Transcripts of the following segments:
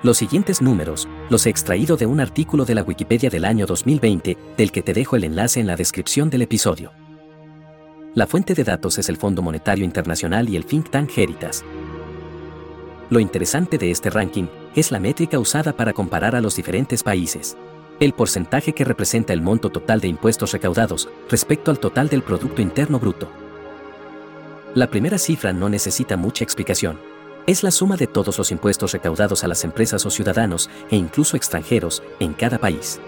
Los siguientes números los he extraído de un artículo de la Wikipedia del año 2020, del que te dejo el enlace en la descripción del episodio. La fuente de datos es el Fondo Monetario Internacional y el think tank Heritas. Lo interesante de este ranking es la métrica usada para comparar a los diferentes países. El porcentaje que representa el monto total de impuestos recaudados respecto al total del Producto Interno Bruto. La primera cifra no necesita mucha explicación. Es la suma de todos los impuestos recaudados a las empresas o ciudadanos, e incluso extranjeros, en cada país.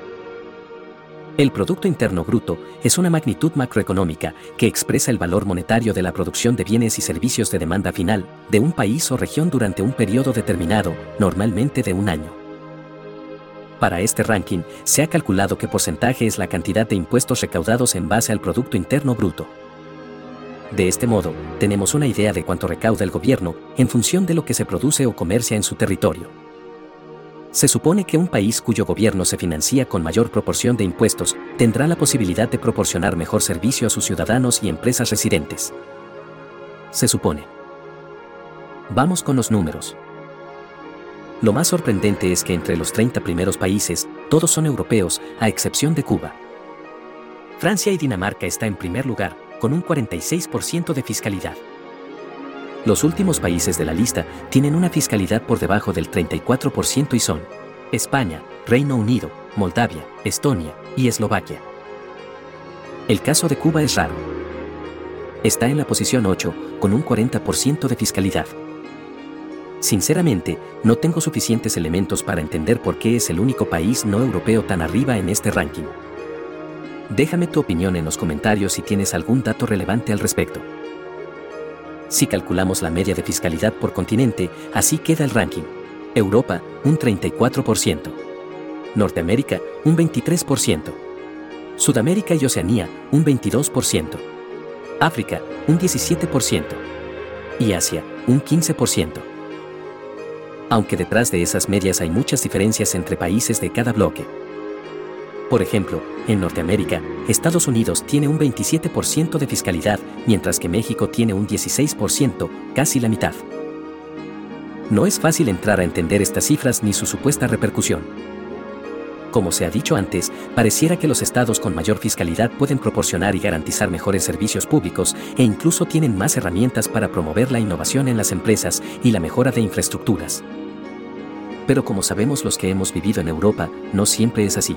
El Producto Interno Bruto es una magnitud macroeconómica que expresa el valor monetario de la producción de bienes y servicios de demanda final de un país o región durante un periodo determinado, normalmente de un año. Para este ranking, se ha calculado qué porcentaje es la cantidad de impuestos recaudados en base al Producto Interno Bruto. De este modo, tenemos una idea de cuánto recauda el gobierno en función de lo que se produce o comercia en su territorio. Se supone que un país cuyo gobierno se financia con mayor proporción de impuestos tendrá la posibilidad de proporcionar mejor servicio a sus ciudadanos y empresas residentes. Se supone. Vamos con los números. Lo más sorprendente es que entre los 30 primeros países, todos son europeos, a excepción de Cuba. Francia y Dinamarca está en primer lugar, con un 46% de fiscalidad. Los últimos países de la lista tienen una fiscalidad por debajo del 34% y son España, Reino Unido, Moldavia, Estonia y Eslovaquia. El caso de Cuba es raro. Está en la posición 8, con un 40% de fiscalidad. Sinceramente, no tengo suficientes elementos para entender por qué es el único país no europeo tan arriba en este ranking. Déjame tu opinión en los comentarios si tienes algún dato relevante al respecto. Si calculamos la media de fiscalidad por continente, así queda el ranking. Europa, un 34%. Norteamérica, un 23%. Sudamérica y Oceanía, un 22%. África, un 17%. Y Asia, un 15%. Aunque detrás de esas medias hay muchas diferencias entre países de cada bloque. Por ejemplo, en Norteamérica, Estados Unidos tiene un 27% de fiscalidad, mientras que México tiene un 16%, casi la mitad. No es fácil entrar a entender estas cifras ni su supuesta repercusión. Como se ha dicho antes, pareciera que los estados con mayor fiscalidad pueden proporcionar y garantizar mejores servicios públicos e incluso tienen más herramientas para promover la innovación en las empresas y la mejora de infraestructuras. Pero como sabemos los que hemos vivido en Europa, no siempre es así.